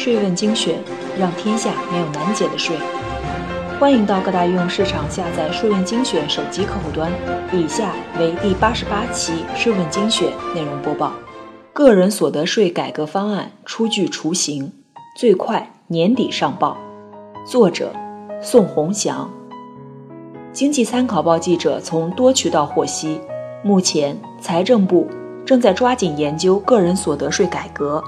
税问精选，让天下没有难解的税。欢迎到各大应用市场下载“税问精选”手机客户端。以下为第八十八期税问精选内容播报：个人所得税改革方案初具雏形，最快年底上报。作者：宋宏祥。经济参考报记者从多渠道获悉，目前财政部正在抓紧研究个人所得税改革。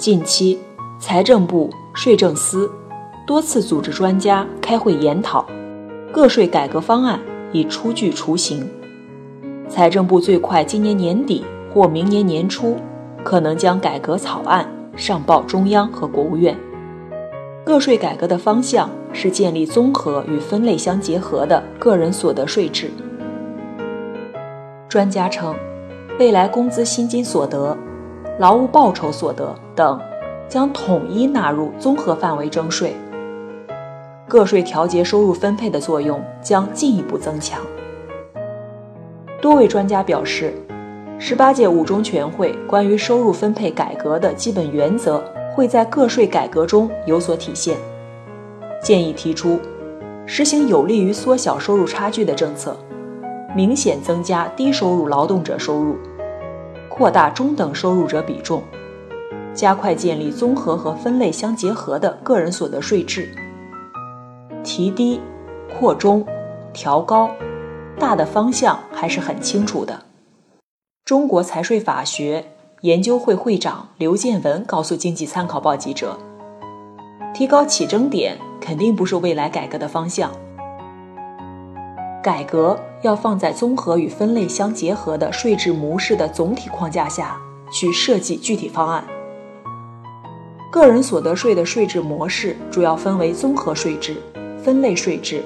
近期，财政部、税政司多次组织专家开会研讨，个税改革方案已初具雏形。财政部最快今年年底或明年年初，可能将改革草案上报中央和国务院。个税改革的方向是建立综合与分类相结合的个人所得税制。专家称，未来工资薪金所得、劳务报酬所得等将统一纳入综合范围征税，个税调节收入分配的作用将进一步增强。多位专家表示，十八届五中全会关于收入分配改革的基本原则。会在个税改革中有所体现，建议提出实行有利于缩小收入差距的政策，明显增加低收入劳动者收入，扩大中等收入者比重，加快建立综合和分类相结合的个人所得税制。提低、扩中、调高，大的方向还是很清楚的。中国财税法学。研究会会长刘建文告诉经济参考报记者：“提高起征点肯定不是未来改革的方向，改革要放在综合与分类相结合的税制模式的总体框架下去设计具体方案。个人所得税的税制模式主要分为综合税制、分类税制、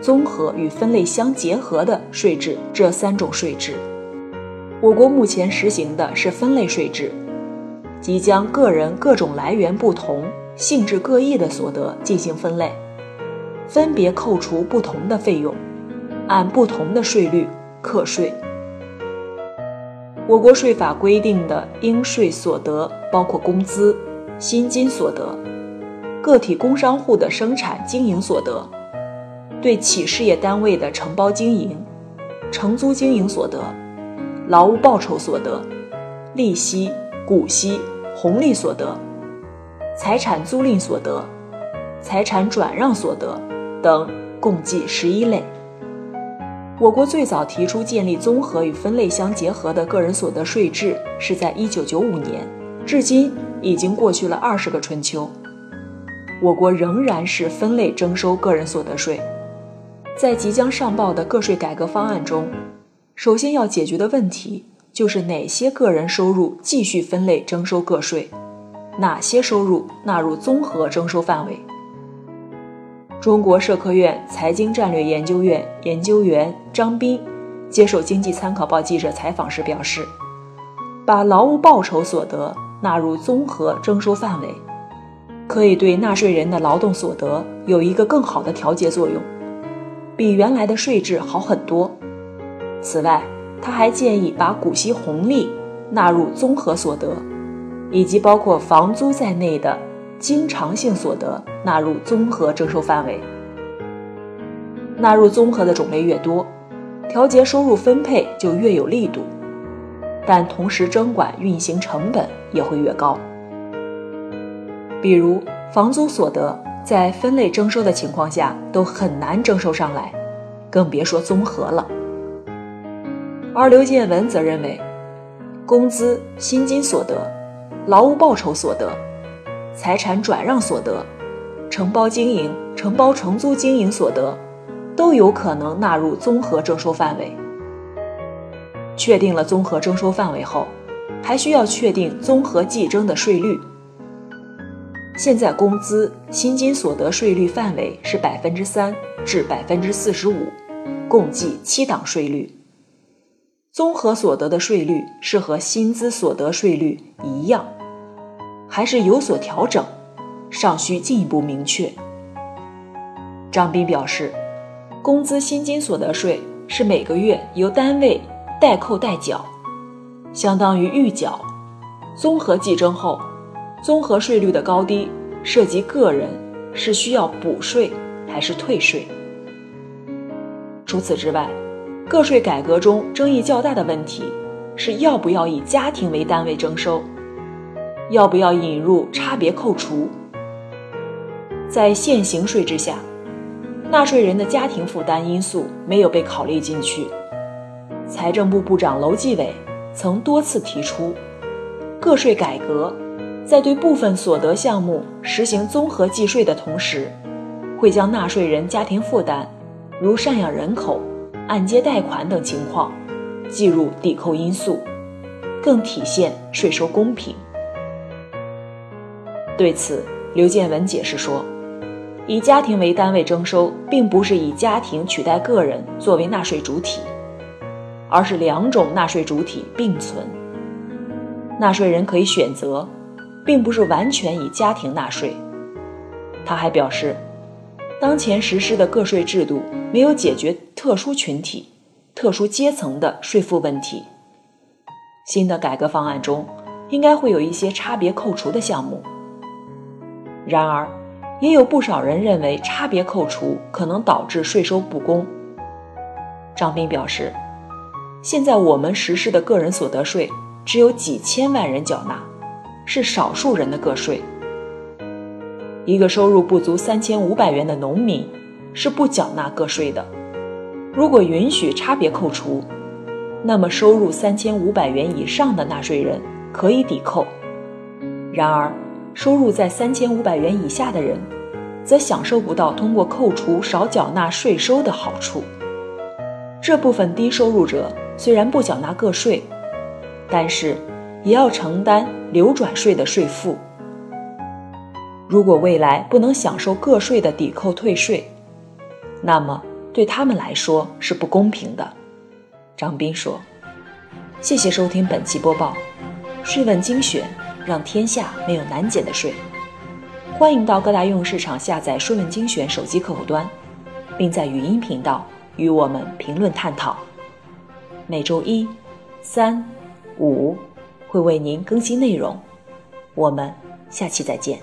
综合与分类相结合的税制这三种税制。”我国目前实行的是分类税制，即将个人各种来源不同、性质各异的所得进行分类，分别扣除不同的费用，按不同的税率课税。我国税法规定的应税所得包括工资、薪金所得、个体工商户的生产经营所得、对企事业单位的承包经营、承租经营所得。劳务报酬所得、利息、股息、红利所得、财产租赁所得、财产转让所得等，共计十一类。我国最早提出建立综合与分类相结合的个人所得税制，是在一九九五年，至今已经过去了二十个春秋，我国仍然是分类征收个人所得税。在即将上报的个税改革方案中。首先要解决的问题就是哪些个人收入继续分类征收个税，哪些收入纳入综合征收范围。中国社科院财经战略研究院研究员张斌接受经济参考报记者采访时表示，把劳务报酬所得纳入综合征收范围，可以对纳税人的劳动所得有一个更好的调节作用，比原来的税制好很多。此外，他还建议把股息红利纳入综合所得，以及包括房租在内的经常性所得纳入综合征收范围。纳入综合的种类越多，调节收入分配就越有力度，但同时征管运行成本也会越高。比如，房租所得在分类征收的情况下都很难征收上来，更别说综合了。而刘建文则认为，工资、薪金所得、劳务报酬所得、财产转让所得、承包经营、承包承租经营所得，都有可能纳入综合征收范围。确定了综合征收范围后，还需要确定综合计征的税率。现在工资、薪金所得税率范围是百分之三至百分之四十五，共计七档税率。综合所得的税率是和薪资所得税率一样，还是有所调整，尚需进一步明确。张斌表示，工资薪金所得税是每个月由单位代扣代缴，相当于预缴，综合计征后，综合税率的高低涉及个人是需要补税还是退税。除此之外，个税改革中争议较大的问题是要不要以家庭为单位征收，要不要引入差别扣除。在现行税制下，纳税人的家庭负担因素没有被考虑进去。财政部部长楼继伟曾多次提出，个税改革。在对部分所得项目实行综合计税的同时，会将纳税人家庭负担，如赡养人口、按揭贷款等情况，计入抵扣因素，更体现税收公平。对此，刘建文解释说，以家庭为单位征收，并不是以家庭取代个人作为纳税主体，而是两种纳税主体并存，纳税人可以选择。并不是完全以家庭纳税。他还表示，当前实施的个税制度没有解决特殊群体、特殊阶层的税负问题。新的改革方案中，应该会有一些差别扣除的项目。然而，也有不少人认为差别扣除可能导致税收不公。张斌表示，现在我们实施的个人所得税只有几千万人缴纳。是少数人的个税。一个收入不足三千五百元的农民是不缴纳个税的。如果允许差别扣除，那么收入三千五百元以上的纳税人可以抵扣。然而，收入在三千五百元以下的人，则享受不到通过扣除少缴纳税收的好处。这部分低收入者虽然不缴纳个税，但是。也要承担流转税的税负。如果未来不能享受个税的抵扣退税，那么对他们来说是不公平的。张斌说：“谢谢收听本期播报，税问精选，让天下没有难减的税。欢迎到各大应用市场下载税问精选手机客户端，并在语音频道与我们评论探讨。每周一、三、五。”会为您更新内容，我们下期再见。